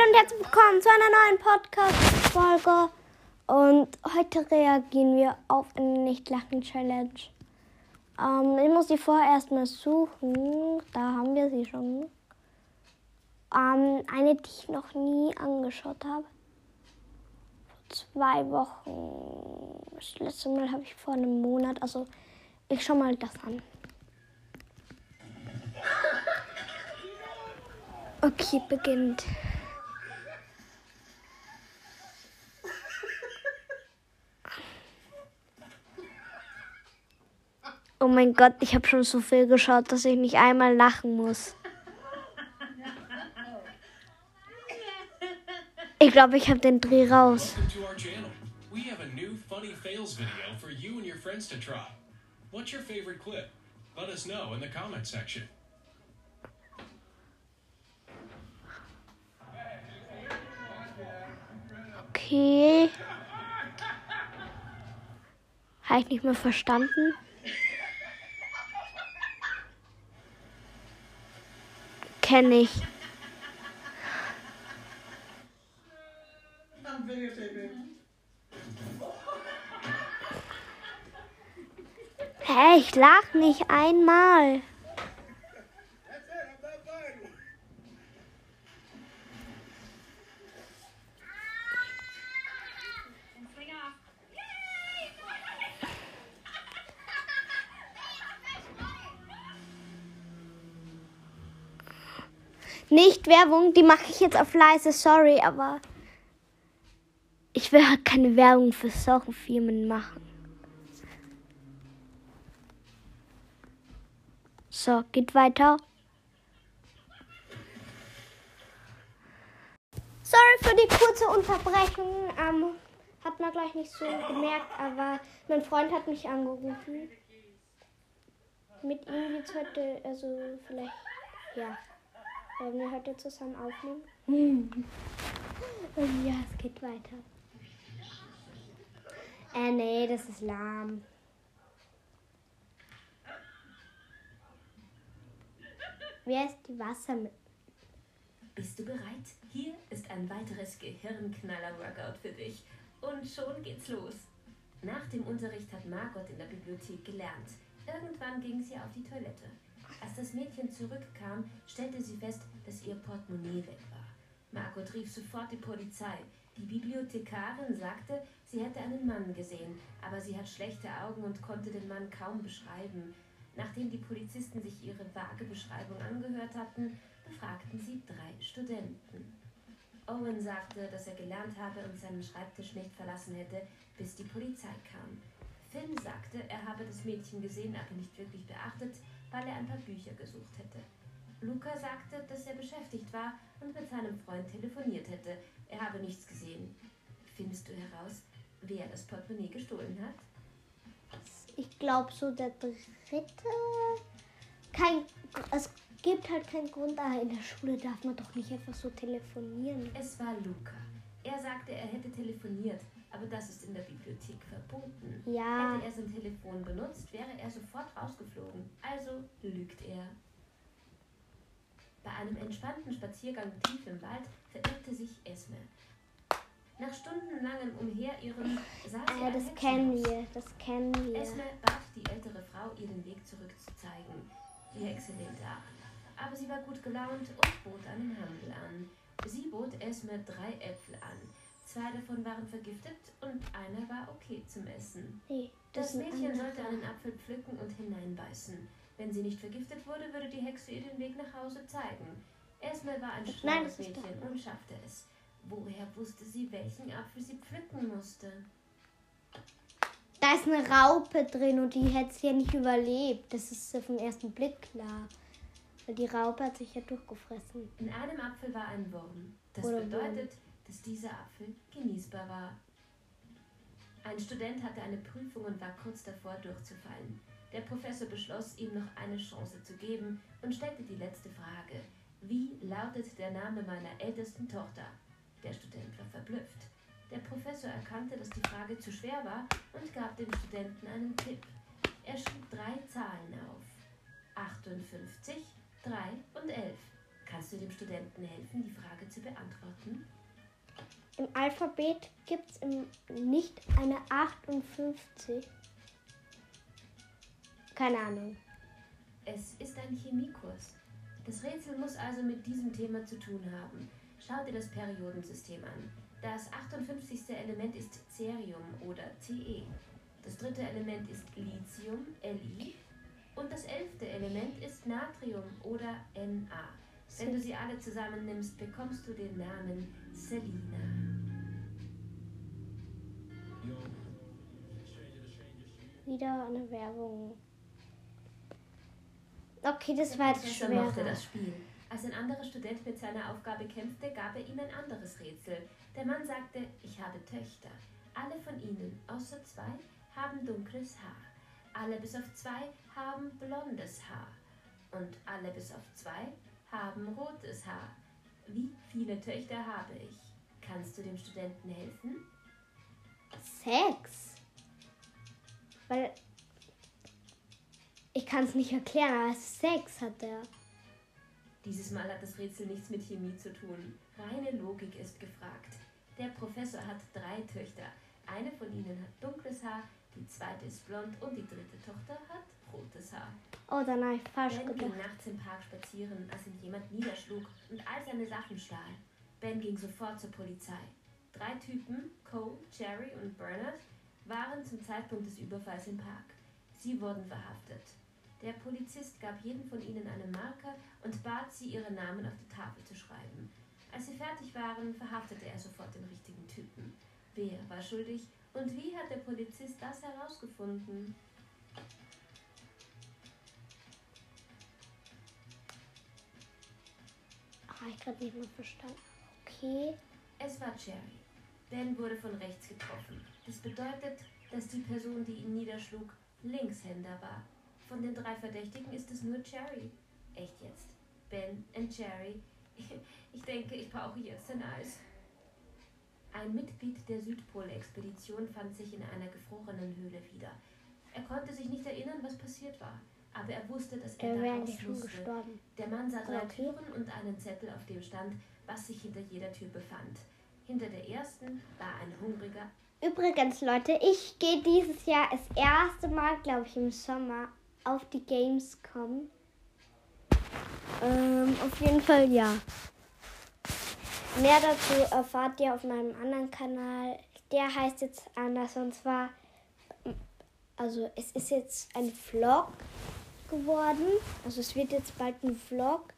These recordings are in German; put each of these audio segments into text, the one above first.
Hallo und herzlich willkommen zu einer neuen Podcast-Folge. Und heute reagieren wir auf eine Nicht-Lachen-Challenge. Ähm, ich muss die vorher erstmal suchen. Da haben wir sie schon. Ähm, eine, die ich noch nie angeschaut habe. Vor zwei Wochen. Das letzte Mal habe ich vor einem Monat. Also, ich schau mal das an. Okay, beginnt. Oh mein Gott, ich habe schon so viel geschaut, dass ich nicht einmal lachen muss. Ich glaube, ich habe den Dreh raus. Welcome to our channel. We have Kenne ich. Hä, ich lach nicht einmal. Nicht Werbung, die mache ich jetzt auf leise, sorry, aber ich will halt keine Werbung für solche Firmen machen. So, geht weiter. Sorry für die kurze Unterbrechung. Ähm, hat man gleich nicht so gemerkt, aber mein Freund hat mich angerufen. Mit ihm geht's heute, also vielleicht, ja. Wollen wir heute zusammen aufnehmen? Und ja, es geht weiter. Äh, nee, das ist lahm. Wer ist die Wassermilch? Bist du bereit? Hier ist ein weiteres Gehirnknaller-Workout für dich. Und schon geht's los. Nach dem Unterricht hat Margot in der Bibliothek gelernt. Irgendwann ging sie auf die Toilette. Als das Mädchen zurückkam, stellte sie fest, dass ihr Portemonnaie weg war. Margot rief sofort die Polizei. Die Bibliothekarin sagte, sie hätte einen Mann gesehen, aber sie hat schlechte Augen und konnte den Mann kaum beschreiben. Nachdem die Polizisten sich ihre vage Beschreibung angehört hatten, befragten sie drei Studenten. Owen sagte, dass er gelernt habe und seinen Schreibtisch nicht verlassen hätte, bis die Polizei kam. Finn sagte, er habe das Mädchen gesehen, aber nicht wirklich beachtet, weil er ein paar Bücher gesucht hätte. Luca sagte, dass er beschäftigt war und mit seinem Freund telefoniert hätte. Er habe nichts gesehen. Findest du heraus, wer das Portemonnaie gestohlen hat? Ich glaube so der dritte. Kein, es gibt halt keinen Grund, aber in der Schule darf man doch nicht einfach so telefonieren. Es war Luca. Er sagte, er hätte telefoniert, aber das ist in der Bibliothek verboten. Ja. Hätte er sein Telefon benutzt, wäre er sofort rausgeflogen. Also lügt er. Bei einem entspannten Spaziergang tief im Wald verirrte sich Esme. Nach stundenlangem Umherirren sah sie Äh, ein das kennen wir, das kennen wir. Esme bat die ältere Frau, ihr den Weg zurückzuzeigen. Die Hexe lehnte ab. Aber sie war gut gelaunt und bot einen Handel an. Sie bot Esme drei Äpfel an. Zwei davon waren vergiftet und einer war okay zum Essen. Nee, Das ein Mädchen sollte einen Apfel pflücken und hineinbeißen. Wenn sie nicht vergiftet wurde, würde die Hexe ihr den Weg nach Hause zeigen. Esme war ein schlaues das Mädchen und schaffte es. Woher wusste sie, welchen Apfel sie pflücken musste? Da ist eine Raupe drin und die hätte es ja nicht überlebt. Das ist auf den ersten Blick klar. Weil die Raupe hat sich ja durchgefressen. In einem Apfel war ein Wurm. Das Oder bedeutet, dass dieser Apfel genießbar war. Ein Student hatte eine Prüfung und war kurz davor durchzufallen. Der Professor beschloss, ihm noch eine Chance zu geben und stellte die letzte Frage. Wie lautet der Name meiner ältesten Tochter? Der Student war verblüfft. Der Professor erkannte, dass die Frage zu schwer war und gab dem Studenten einen Tipp. Er schrieb drei Zahlen auf. 58, 3 und 11. Kannst du dem Studenten helfen, die Frage zu beantworten? Im Alphabet gibt es nicht eine 58. Keine Ahnung. Es ist ein Chemiekurs. Das Rätsel muss also mit diesem Thema zu tun haben. Schau dir das Periodensystem an. Das 58. Element ist Cerium oder Ce. Das dritte Element ist Lithium, Li. Und das elfte Element ist Natrium oder Na. Wenn du sie alle zusammennimmst, bekommst du den Namen Selina. Wieder eine Werbung. Okay, das war jetzt schwer. mochte das Spiel. Als ein anderer Student mit seiner Aufgabe kämpfte, gab er ihm ein anderes Rätsel. Der Mann sagte, ich habe Töchter. Alle von ihnen, außer zwei, haben dunkles Haar. Alle bis auf zwei haben blondes Haar. Und alle bis auf zwei haben rotes Haar. Wie viele Töchter habe ich? Kannst du dem Studenten helfen? Sex. Weil ich kann es nicht erklären, aber Sex hat er. Dieses Mal hat das Rätsel nichts mit Chemie zu tun. Reine Logik ist gefragt. Der Professor hat drei Töchter. Eine von ihnen hat dunkles Haar, die zweite ist blond und die dritte Tochter hat rotes Haar. Oh, dann habe ich falsch Ben ging gedacht. nachts im Park spazieren, als ihn jemand niederschlug und all seine Sachen stahl. Ben ging sofort zur Polizei. Drei Typen, Cole, Jerry und Bernard, waren zum Zeitpunkt des Überfalls im Park. Sie wurden verhaftet. Der Polizist gab jedem von ihnen einen Marker und bat sie, ihre Namen auf die Tafel zu schreiben. Als sie fertig waren, verhaftete er sofort den richtigen Typen. Wer war schuldig und wie hat der Polizist das herausgefunden? Habe ich gerade nicht mehr verstanden. Okay. Es war Jerry. Ben wurde von rechts getroffen. Das bedeutet, dass die Person, die ihn niederschlug, Linkshänder war. Von den drei Verdächtigen ist es nur Jerry. Echt jetzt? Ben und Jerry. Ich denke, ich brauche jetzt ein Eis. Ein Mitglied der Südpol-Expedition fand sich in einer gefrorenen Höhle wieder. Er konnte sich nicht erinnern, was passiert war, aber er wusste, dass er Er da raus musste. gestorben. Der Mann sah drei Okay. Türen und einen Zettel, auf dem stand, was sich hinter jeder Tür befand. Hinter der ersten war ein hungriger. Übrigens, Leute, ich gehe dieses Jahr das erste Mal, glaube ich, im Sommer auf die Gamescom. Ähm, auf jeden Fall ja. Mehr dazu erfahrt ihr auf meinem anderen Kanal. Der heißt jetzt anders und zwar, also es ist jetzt ein Vlog geworden. Also es wird jetzt bald ein Vlog.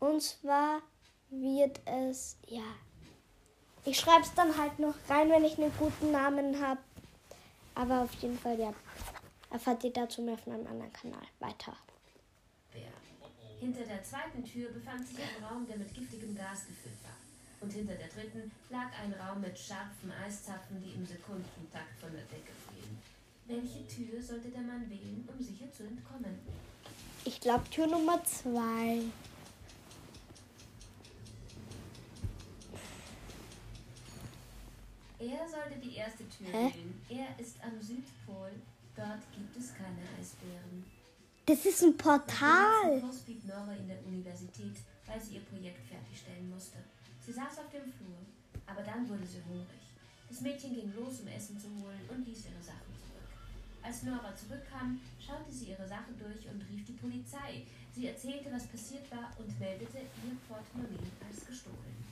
Und zwar wird es, ja, ich schreibe es dann halt noch rein, wenn ich einen guten Namen habe. Aber auf jeden Fall, ja, erfahrt ihr dazu mehr auf meinem anderen Kanal. Weiter. Hinter der zweiten Tür befand sich ein Raum, der mit giftigem Gas gefüllt war. Und hinter der dritten lag ein Raum mit scharfen Eiszapfen, die im Sekundentakt von der Decke fielen. Welche Tür sollte der Mann wählen, um sicher zu entkommen? Ich glaube Tür Nummer zwei. Er sollte die erste Tür Hä? wählen. Er ist am Südpol. Dort gibt es keine Eisbären. Das ist ein Portal. Kurs blieb Nora in der Universität, weil sie ihr Projekt fertigstellen musste. Sie saß auf dem Flur, aber dann wurde sie hungrig. Das Mädchen ging los, um Essen zu holen und ließ ihre Sachen zurück. Als Nora zurückkam, schaute sie ihre Sachen durch und rief die Polizei. Sie erzählte, was passiert war und meldete ihr Portemonnaie als gestohlen.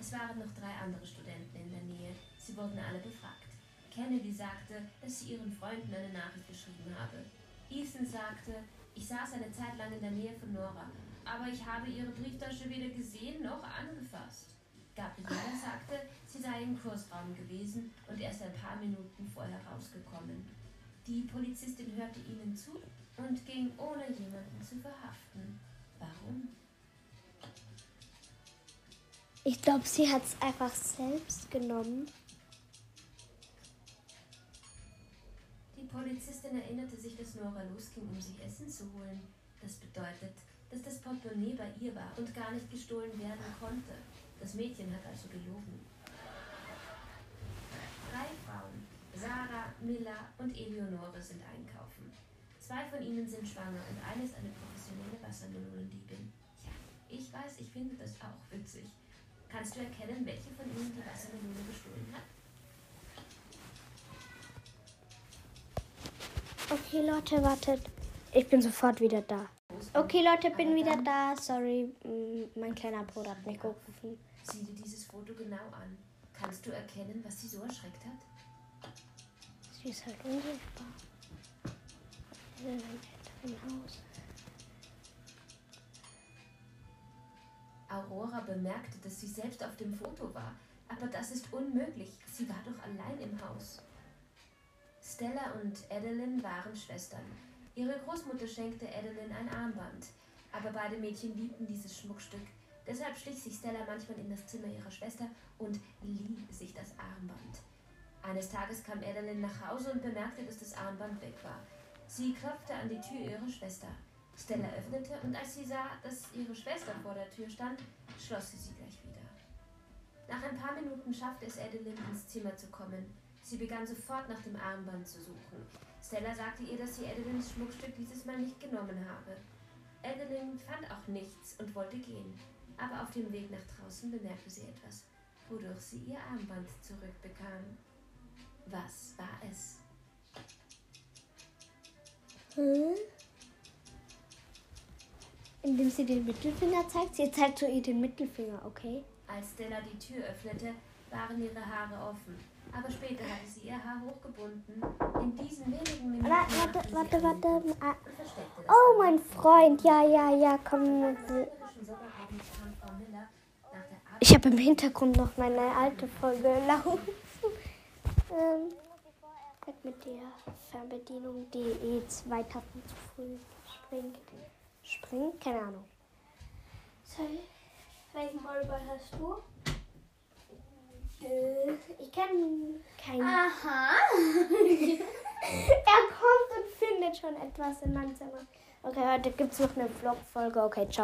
Es waren noch drei andere Studenten in der Nähe. Sie wurden alle befragt. Kennedy sagte, dass sie ihren Freunden eine Nachricht geschrieben habe. Ethan sagte, ich saß eine Zeit lang in der Nähe von Nora, aber ich habe ihre Brieftasche weder gesehen noch angefasst. Gabriela sagte, sie sei im Kursraum gewesen und erst ein paar Minuten vorher rausgekommen. Die Polizistin hörte ihnen zu und ging ohne jemanden zu verhaften. Warum? Ich glaube, sie hat es einfach selbst genommen. Die Polizistin erinnerte sich, dass Nora losging, um sich Essen zu holen. Das bedeutet, dass das Portemonnaie bei ihr war und gar nicht gestohlen werden konnte. Das Mädchen hat also gelogen. Drei Frauen, Sarah, Milla und Eleonore, sind einkaufen. Zwei von ihnen sind schwanger und eine ist eine professionelle Wassermelonendiebin. Ja, Ich weiß, ich finde das auch witzig. Kannst du erkennen, welche von ihnen die Wassermelone gestohlen hat? Okay, Leute, wartet. Ich bin sofort wieder da. Okay, Leute, bin wieder da. Sorry, mm, mein kleiner Bruder hat mich gerufen. Sieh dir dieses Foto genau an. Kannst du erkennen, was sie so erschreckt hat? Sie ist halt unsichtbar. In einem älteren Haus. Aurora bemerkte, dass sie selbst auf dem Foto war. Aber das ist unmöglich. Sie war doch allein im Haus. Stella und Adeline waren Schwestern. Ihre Großmutter schenkte Adeline ein Armband. Aber beide Mädchen liebten dieses Schmuckstück. Deshalb schlich sich Stella manchmal in das Zimmer ihrer Schwester und lieh sich das Armband. Eines Tages kam Adeline nach Hause und bemerkte, dass das Armband weg war. Sie klopfte an die Tür ihrer Schwester. Stella öffnete und als sie sah, dass ihre Schwester vor der Tür stand, schloss sie sie gleich wieder. Nach ein paar Minuten schaffte es Adeline ins Zimmer zu kommen. Sie begann sofort nach dem Armband zu suchen. Stella sagte ihr, dass sie Adelines Schmuckstück dieses Mal nicht genommen habe. Adeline fand auch nichts und wollte gehen. Aber auf dem Weg nach draußen bemerkte sie etwas, wodurch sie ihr Armband zurückbekam. Was war es? Hm? Indem sie den Mittelfinger zeigt. Sie zeigt zu ihr den Mittelfinger, okay? Als Stella die Tür öffnete, waren ihre Haare offen. Aber später hatte sie ihr Haar hochgebunden. In diesen wenigen Minuten Warte, warte, warte, Ah, Oh, mein. Freund. Ja, ja, ja, komm. Ich habe im Hintergrund noch meine alte Folge laufen. ähm, mit der Fernbedienung, die eh zwei Tasten zu früh springt. Springt? Keine Ahnung. Sorry. Welchen Volleyball hast du? Ich kenne keinen. Aha. er kommt und findet schon etwas in meinem Zimmer. Okay, heute gibt es noch eine Vlog-Folge. Okay, ciao.